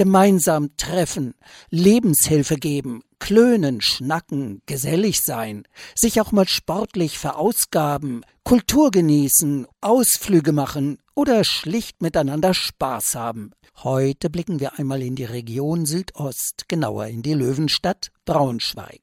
Gemeinsam treffen, Lebenshilfe geben, klönen, schnacken, gesellig sein, sich auch mal sportlich verausgaben, Kultur genießen, Ausflüge machen oder schlicht miteinander Spaß haben. Heute blicken wir einmal in die Region Südost, genauer in die Löwenstadt Braunschweig.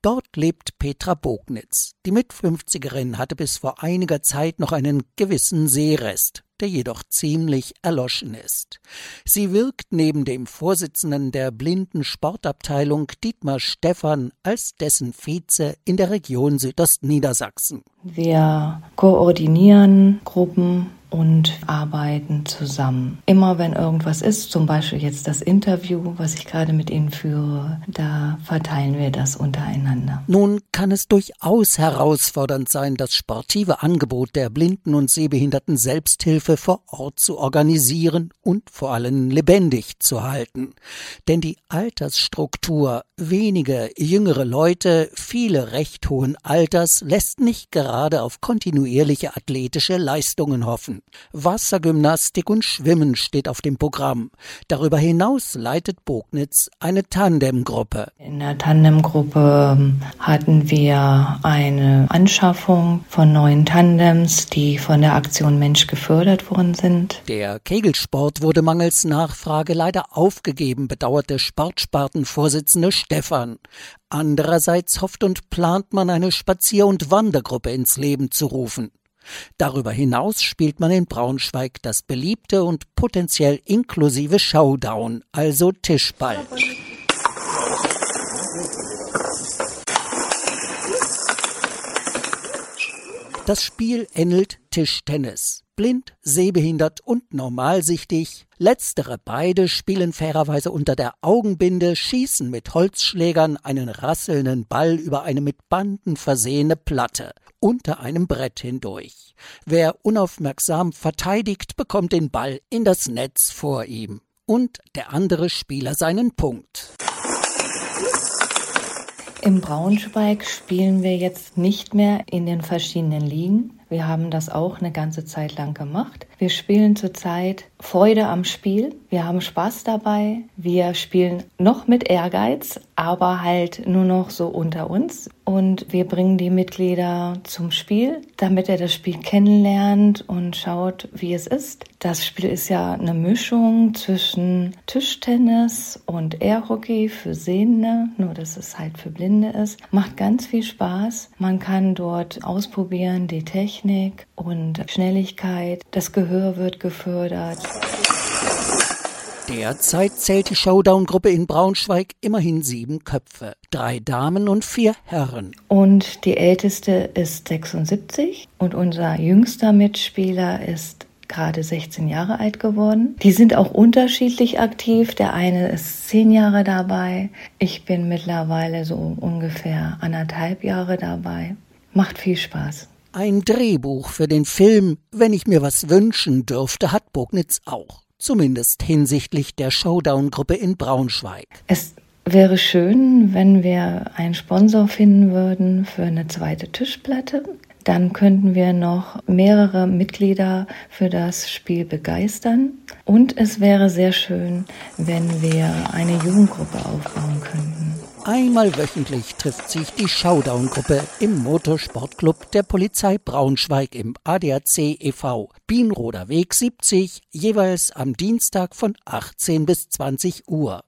Dort lebt Petra Bognitz. Die Mitfünfzigerin hatte bis vor einiger Zeit noch einen gewissen Seerest der jedoch ziemlich erloschen ist. Sie wirkt neben dem Vorsitzenden der blinden Sportabteilung Dietmar Stephan als dessen Vize in der Region Südostniedersachsen. Wir koordinieren Gruppen und arbeiten zusammen. Immer wenn irgendwas ist, zum Beispiel jetzt das Interview, was ich gerade mit Ihnen führe, da verteilen wir das untereinander. Nun kann es durchaus herausfordernd sein, das sportive Angebot der Blinden- und Sehbehinderten Selbsthilfe vor Ort zu organisieren und vor allem lebendig zu halten. Denn die Altersstruktur, wenige jüngere Leute, viele recht hohen Alters, lässt nicht gerade auf kontinuierliche athletische Leistungen hoffen. Wassergymnastik und Schwimmen steht auf dem Programm. Darüber hinaus leitet Bognitz eine Tandemgruppe. In der Tandemgruppe ähm, hatten wir eine Anschaffung von neuen Tandems, die von der Aktion Mensch gefördert worden sind. Der Kegelsport wurde mangels Nachfrage leider aufgegeben, bedauerte Sportspartenvorsitzende Stefan. Andererseits hofft und plant man eine Spazier- und Wandergruppe ins Leben zu rufen. Darüber hinaus spielt man in Braunschweig das beliebte und potenziell inklusive Showdown, also Tischball. Das Spiel ähnelt Tischtennis. Blind, sehbehindert und normalsichtig. Letztere beide spielen fairerweise unter der Augenbinde, schießen mit Holzschlägern einen rasselnden Ball über eine mit Banden versehene Platte unter einem Brett hindurch. Wer unaufmerksam verteidigt, bekommt den Ball in das Netz vor ihm und der andere Spieler seinen Punkt. Im Braunschweig spielen wir jetzt nicht mehr in den verschiedenen Ligen. Wir haben das auch eine ganze Zeit lang gemacht. Wir spielen zurzeit Freude am Spiel. Wir haben Spaß dabei. Wir spielen noch mit Ehrgeiz, aber halt nur noch so unter uns. Und wir bringen die Mitglieder zum Spiel, damit er das Spiel kennenlernt und schaut, wie es ist. Das Spiel ist ja eine Mischung zwischen Tischtennis und Airhockey für Sehende, nur dass es halt für Blinde ist. Macht ganz viel Spaß. Man kann dort ausprobieren die Technik und Schnelligkeit. Das Gehör wird gefördert. Derzeit zählt die Showdown-Gruppe in Braunschweig immerhin sieben Köpfe. Drei Damen und vier Herren. Und die älteste ist 76 und unser jüngster Mitspieler ist gerade 16 Jahre alt geworden. Die sind auch unterschiedlich aktiv. Der eine ist zehn Jahre dabei. Ich bin mittlerweile so ungefähr anderthalb Jahre dabei. Macht viel Spaß. Ein Drehbuch für den Film Wenn ich mir was wünschen dürfte, hat Bognitz auch zumindest hinsichtlich der Showdown-Gruppe in Braunschweig. Es wäre schön, wenn wir einen Sponsor finden würden für eine zweite Tischplatte. Dann könnten wir noch mehrere Mitglieder für das Spiel begeistern. Und es wäre sehr schön, wenn wir eine Jugendgruppe aufbauen könnten. Einmal wöchentlich trifft sich die Showdown-Gruppe im Motorsportclub der Polizei Braunschweig im ADAC e.V. Bienroder Weg 70, jeweils am Dienstag von 18 bis 20 Uhr.